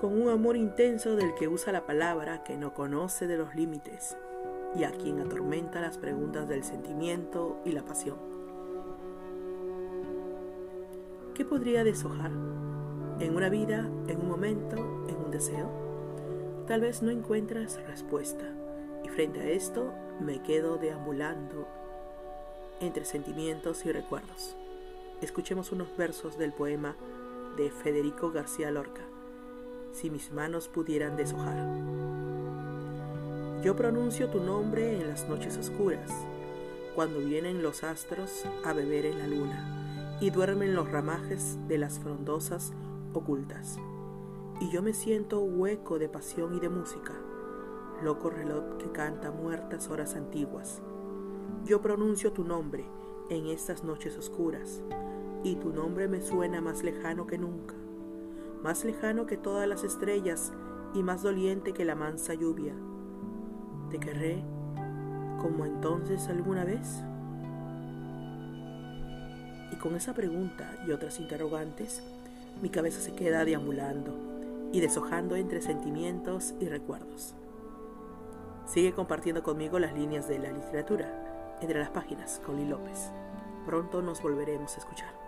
con un amor intenso del que usa la palabra que no conoce de los límites y a quien atormenta las preguntas del sentimiento y la pasión. ¿Qué podría deshojar? ¿En una vida, en un momento, en un deseo? Tal vez no encuentras respuesta y frente a esto me quedo deambulando entre sentimientos y recuerdos. Escuchemos unos versos del poema de Federico García Lorca, Si mis manos pudieran deshojar. Yo pronuncio tu nombre en las noches oscuras, cuando vienen los astros a beber en la luna y duermen los ramajes de las frondosas ocultas. Y yo me siento hueco de pasión y de música, loco reloj que canta muertas horas antiguas. Yo pronuncio tu nombre en estas noches oscuras, y tu nombre me suena más lejano que nunca, más lejano que todas las estrellas y más doliente que la mansa lluvia ¿Te querré como entonces alguna vez? Y con esa pregunta y otras interrogantes, mi cabeza se queda deambulando y deshojando entre sentimientos y recuerdos. Sigue compartiendo conmigo las líneas de la literatura entre las páginas con López. Pronto nos volveremos a escuchar.